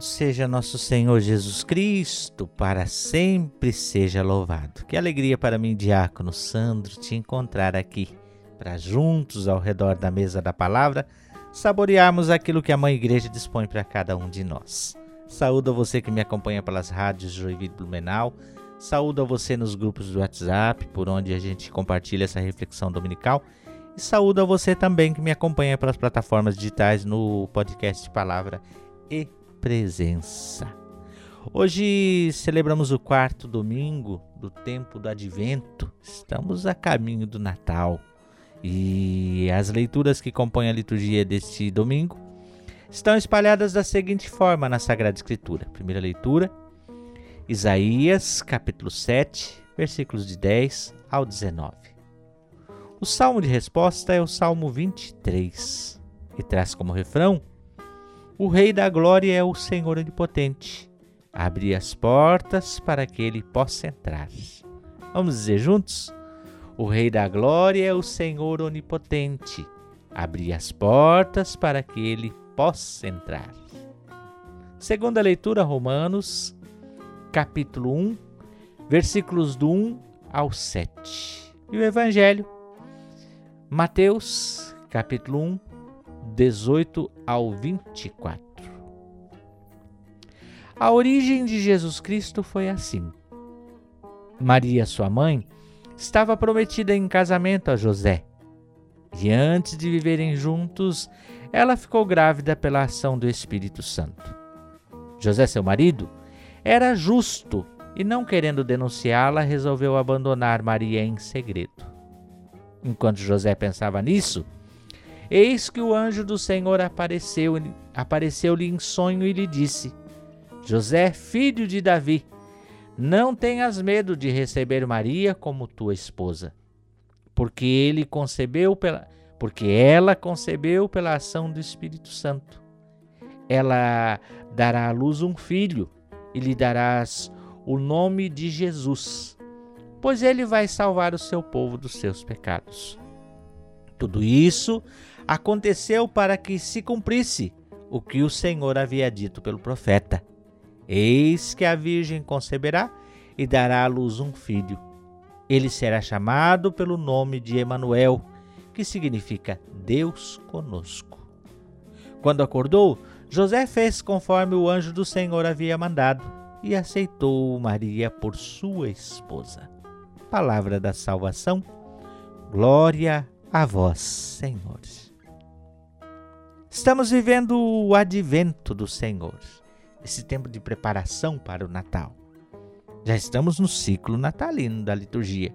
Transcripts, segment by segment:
Louvado seja nosso Senhor Jesus Cristo, para sempre seja louvado. Que alegria para mim, diácono Sandro, te encontrar aqui, para juntos ao redor da mesa da palavra saborearmos aquilo que a Mãe Igreja dispõe para cada um de nós. Saúdo a você que me acompanha pelas rádios Joinville Blumenau, saúdo a você nos grupos do WhatsApp, por onde a gente compartilha essa reflexão dominical, e saúdo a você também que me acompanha pelas plataformas digitais no podcast Palavra e presença. Hoje celebramos o quarto domingo do tempo do advento, estamos a caminho do Natal e as leituras que compõem a liturgia deste domingo estão espalhadas da seguinte forma na Sagrada Escritura. Primeira leitura, Isaías, capítulo 7, versículos de 10 ao 19. O salmo de resposta é o Salmo 23 e traz como refrão o Rei da Glória é o Senhor Onipotente. Abre as portas para que ele possa entrar. Vamos dizer juntos? O Rei da Glória é o Senhor Onipotente. Abre as portas para que ele possa entrar. Segunda leitura, Romanos, capítulo 1, versículos do 1 ao 7. E o Evangelho, Mateus, capítulo 1, 18 ao 24. A origem de Jesus Cristo foi assim. Maria, sua mãe, estava prometida em casamento a José. E antes de viverem juntos, ela ficou grávida pela ação do Espírito Santo. José, seu marido, era justo e, não querendo denunciá-la, resolveu abandonar Maria em segredo. Enquanto José pensava nisso, Eis que o anjo do Senhor apareceu, apareceu-lhe em sonho e lhe disse: José, filho de Davi, não tenhas medo de receber Maria como tua esposa, porque ele concebeu pela porque ela concebeu pela ação do Espírito Santo. Ela dará à luz um filho e lhe darás o nome de Jesus, pois ele vai salvar o seu povo dos seus pecados. Tudo isso aconteceu para que se cumprisse o que o Senhor havia dito pelo profeta: Eis que a Virgem conceberá e dará à luz um filho. Ele será chamado pelo nome de Emanuel, que significa Deus conosco. Quando acordou, José fez conforme o anjo do Senhor havia mandado e aceitou Maria por sua esposa. Palavra da salvação. Glória a vós, Senhor. Estamos vivendo o advento do Senhor, esse tempo de preparação para o Natal. Já estamos no ciclo natalino da liturgia,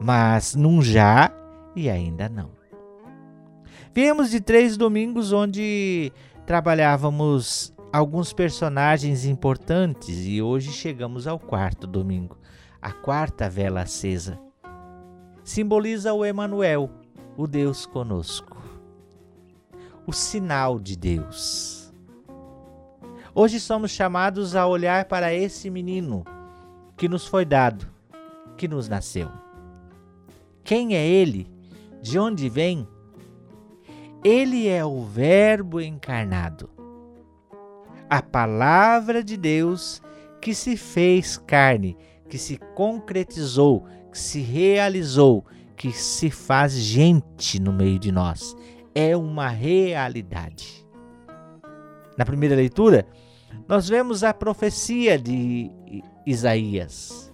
mas num já e ainda não. Viemos de três domingos onde trabalhávamos alguns personagens importantes e hoje chegamos ao quarto domingo, a quarta vela acesa. Simboliza o Emanuel, o Deus conosco. O sinal de Deus. Hoje somos chamados a olhar para esse menino que nos foi dado, que nos nasceu. Quem é ele? De onde vem? Ele é o Verbo encarnado, a palavra de Deus que se fez carne, que se concretizou, que se realizou, que se faz gente no meio de nós. É uma realidade. Na primeira leitura, nós vemos a profecia de Isaías.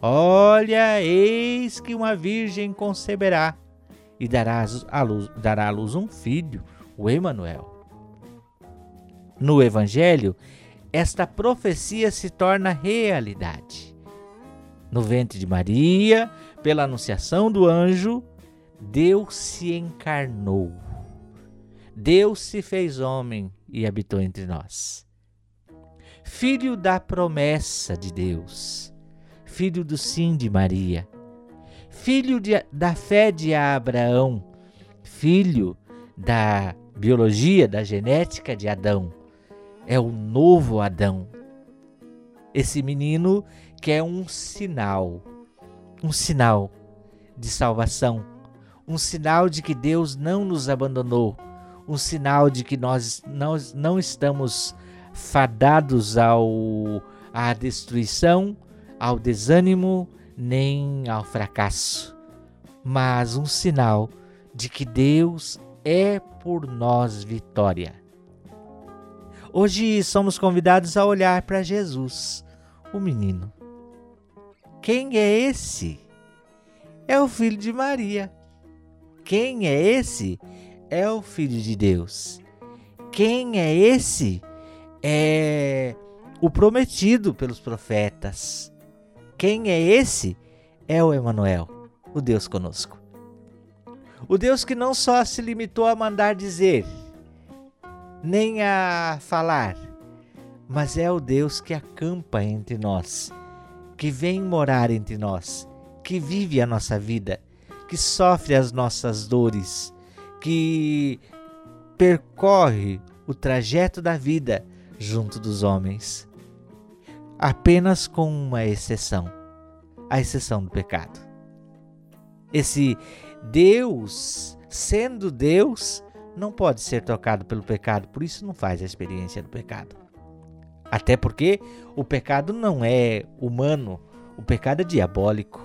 Olha, eis que uma virgem conceberá e dará à luz, dará à luz um filho, o Emanuel. No Evangelho, esta profecia se torna realidade. No ventre de Maria, pela anunciação do anjo, Deus se encarnou. Deus se fez homem e habitou entre nós. Filho da promessa de Deus, filho do sim de Maria, filho de, da fé de Abraão, filho da biologia, da genética de Adão. É o novo Adão. Esse menino que é um sinal um sinal de salvação, um sinal de que Deus não nos abandonou, um sinal de que nós não, não estamos fadados ao à destruição, ao desânimo, nem ao fracasso, mas um sinal de que Deus é por nós vitória. Hoje somos convidados a olhar para Jesus, o menino. Quem é esse? É o filho de Maria. Quem é esse? É o filho de Deus. Quem é esse? É o prometido pelos profetas. Quem é esse? É o Emanuel, o Deus conosco. O Deus que não só se limitou a mandar dizer, nem a falar, mas é o Deus que acampa entre nós, que vem morar entre nós, que vive a nossa vida, que sofre as nossas dores, que percorre o trajeto da vida junto dos homens apenas com uma exceção a exceção do pecado. Esse Deus, sendo Deus, não pode ser tocado pelo pecado, por isso não faz a experiência do pecado. Até porque o pecado não é humano, o pecado é diabólico.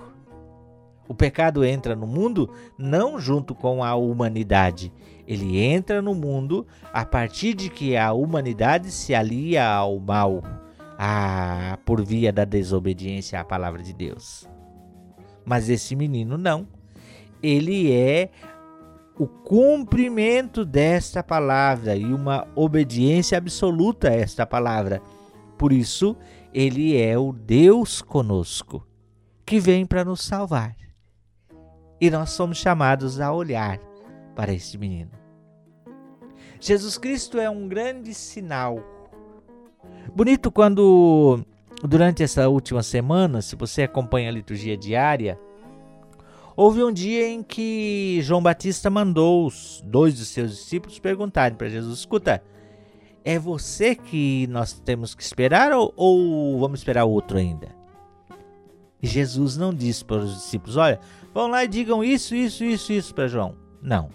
O pecado entra no mundo não junto com a humanidade, ele entra no mundo a partir de que a humanidade se alia ao mal ah, por via da desobediência à palavra de Deus. Mas esse menino não. Ele é o cumprimento desta palavra e uma obediência absoluta a esta palavra. Por isso, ele é o Deus conosco, que vem para nos salvar. E nós somos chamados a olhar para este menino. Jesus Cristo é um grande sinal Bonito quando, durante essa última semana, se você acompanha a liturgia diária, houve um dia em que João Batista mandou os dois dos seus discípulos perguntarem para Jesus: escuta, é você que nós temos que esperar ou, ou vamos esperar outro ainda? Jesus não disse para os discípulos: olha, vão lá e digam isso, isso, isso, isso para João. Não.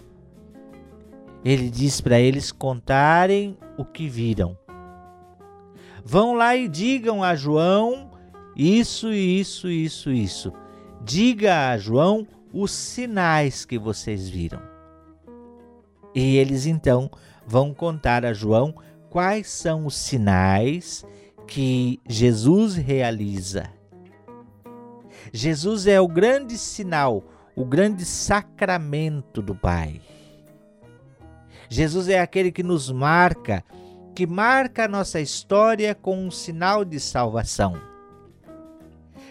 Ele diz para eles contarem o que viram. Vão lá e digam a João isso, isso, isso, isso. Diga a João os sinais que vocês viram. E eles então vão contar a João quais são os sinais que Jesus realiza. Jesus é o grande sinal, o grande sacramento do Pai. Jesus é aquele que nos marca que marca a nossa história com um sinal de salvação.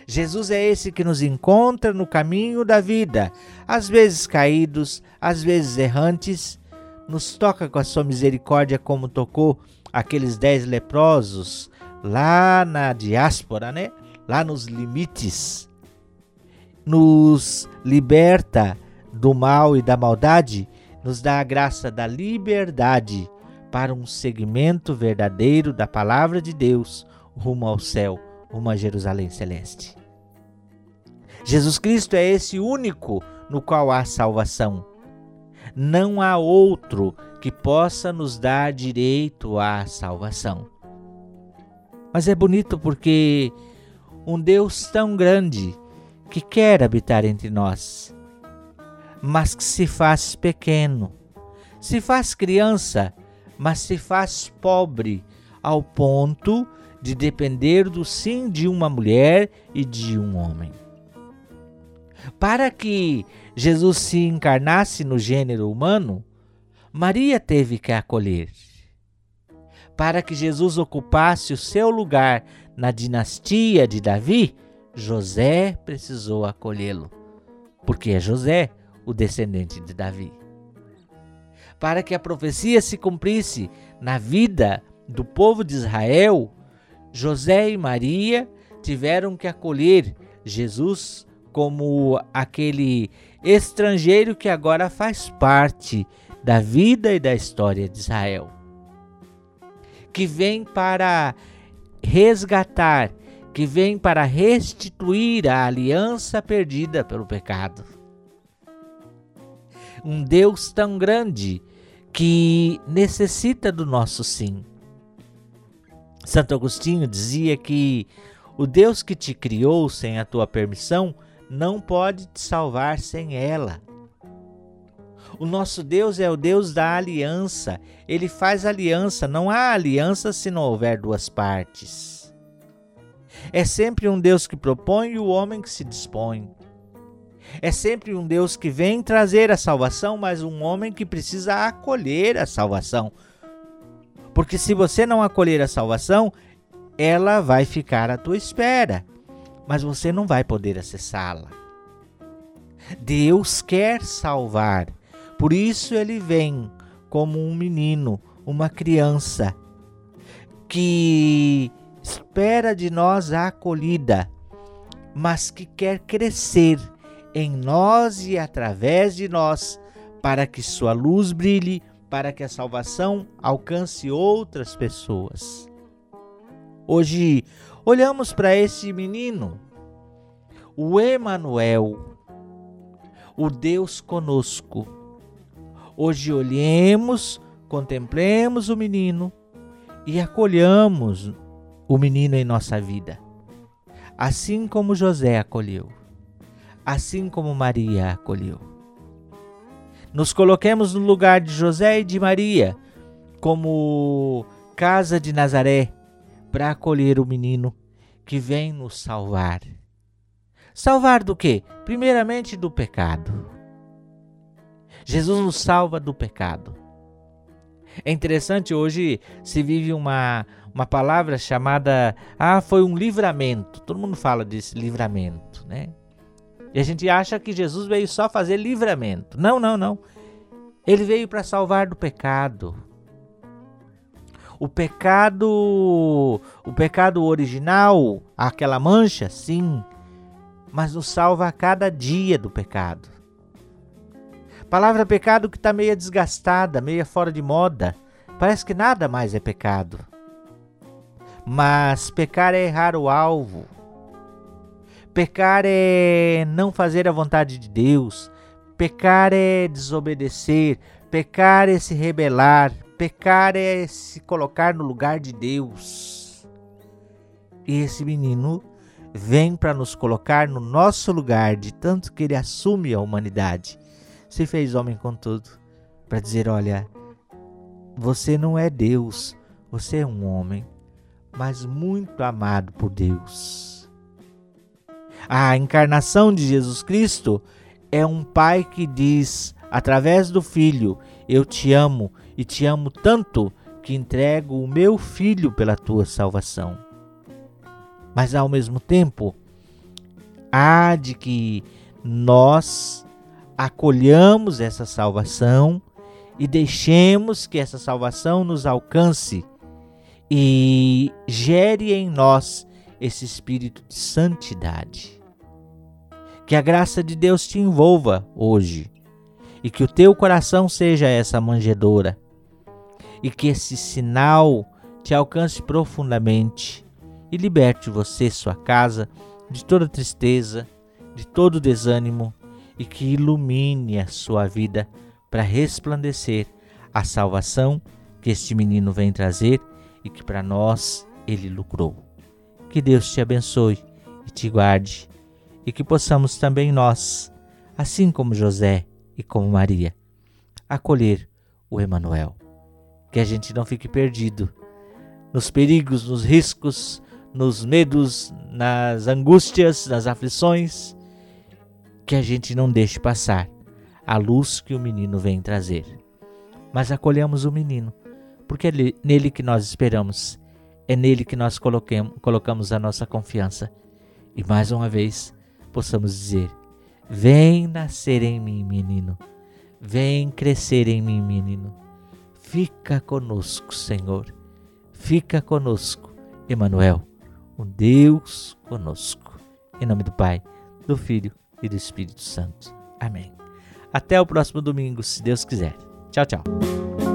Jesus é esse que nos encontra no caminho da vida, às vezes caídos, às vezes errantes, nos toca com a sua misericórdia, como tocou aqueles dez leprosos lá na diáspora, né? lá nos limites, nos liberta do mal e da maldade, nos dá a graça da liberdade para um segmento verdadeiro da palavra de Deus rumo ao céu, rumo a Jerusalém celeste. Jesus Cristo é esse único no qual há salvação. Não há outro que possa nos dar direito à salvação. Mas é bonito porque um Deus tão grande que quer habitar entre nós, mas que se faz pequeno, se faz criança mas se faz pobre ao ponto de depender do sim de uma mulher e de um homem. Para que Jesus se encarnasse no gênero humano, Maria teve que acolher. Para que Jesus ocupasse o seu lugar na dinastia de Davi, José precisou acolhê-lo, porque é José o descendente de Davi. Para que a profecia se cumprisse na vida do povo de Israel, José e Maria tiveram que acolher Jesus como aquele estrangeiro que agora faz parte da vida e da história de Israel, que vem para resgatar, que vem para restituir a aliança perdida pelo pecado. Um Deus tão grande que necessita do nosso sim. Santo Agostinho dizia que o Deus que te criou sem a tua permissão não pode te salvar sem ela. O nosso Deus é o Deus da aliança. Ele faz aliança. Não há aliança se não houver duas partes. É sempre um Deus que propõe e o homem que se dispõe. É sempre um Deus que vem trazer a salvação, mas um homem que precisa acolher a salvação. Porque se você não acolher a salvação, ela vai ficar à tua espera, mas você não vai poder acessá-la. Deus quer salvar, por isso ele vem como um menino, uma criança, que espera de nós a acolhida, mas que quer crescer em nós e através de nós, para que sua luz brilhe, para que a salvação alcance outras pessoas. Hoje olhamos para esse menino, o Emanuel, o Deus conosco. Hoje olhemos, contemplemos o menino e acolhamos o menino em nossa vida, assim como José acolheu assim como Maria acolheu. Nos coloquemos no lugar de José e de Maria, como casa de Nazaré, para acolher o menino que vem nos salvar. Salvar do quê? Primeiramente do pecado. Jesus nos salva do pecado. É interessante, hoje se vive uma, uma palavra chamada. Ah, foi um livramento. Todo mundo fala desse livramento, né? E a gente acha que Jesus veio só fazer livramento. Não, não, não. Ele veio para salvar do pecado. O pecado, o pecado original, aquela mancha, sim, mas nos salva a cada dia do pecado. Palavra pecado que está meio desgastada, meio fora de moda. Parece que nada mais é pecado. Mas pecar é errar o alvo. Pecar é não fazer a vontade de Deus. Pecar é desobedecer. Pecar é se rebelar. Pecar é se colocar no lugar de Deus. E esse menino vem para nos colocar no nosso lugar, de tanto que ele assume a humanidade. Se fez homem com tudo, para dizer: olha, você não é Deus, você é um homem, mas muito amado por Deus. A encarnação de Jesus Cristo é um pai que diz, através do filho: Eu te amo e te amo tanto que entrego o meu filho pela tua salvação. Mas ao mesmo tempo, há de que nós acolhamos essa salvação e deixemos que essa salvação nos alcance e gere em nós esse espírito de santidade. Que a graça de Deus te envolva hoje e que o teu coração seja essa manjedoura e que esse sinal te alcance profundamente e liberte você, sua casa, de toda tristeza, de todo desânimo e que ilumine a sua vida para resplandecer a salvação que este menino vem trazer e que para nós ele lucrou. Que Deus te abençoe e te guarde e que possamos também nós, assim como José e como Maria, acolher o Emanuel. Que a gente não fique perdido nos perigos, nos riscos, nos medos, nas angústias, nas aflições, que a gente não deixe passar a luz que o menino vem trazer. Mas acolhemos o menino, porque é nele que nós esperamos, é nele que nós colocamos a nossa confiança. E mais uma vez, possamos dizer: Vem nascer em mim, menino. Vem crescer em mim, menino. Fica conosco, Senhor. Fica conosco, Emanuel, o Deus conosco. Em nome do Pai, do Filho e do Espírito Santo. Amém. Até o próximo domingo, se Deus quiser. Tchau, tchau.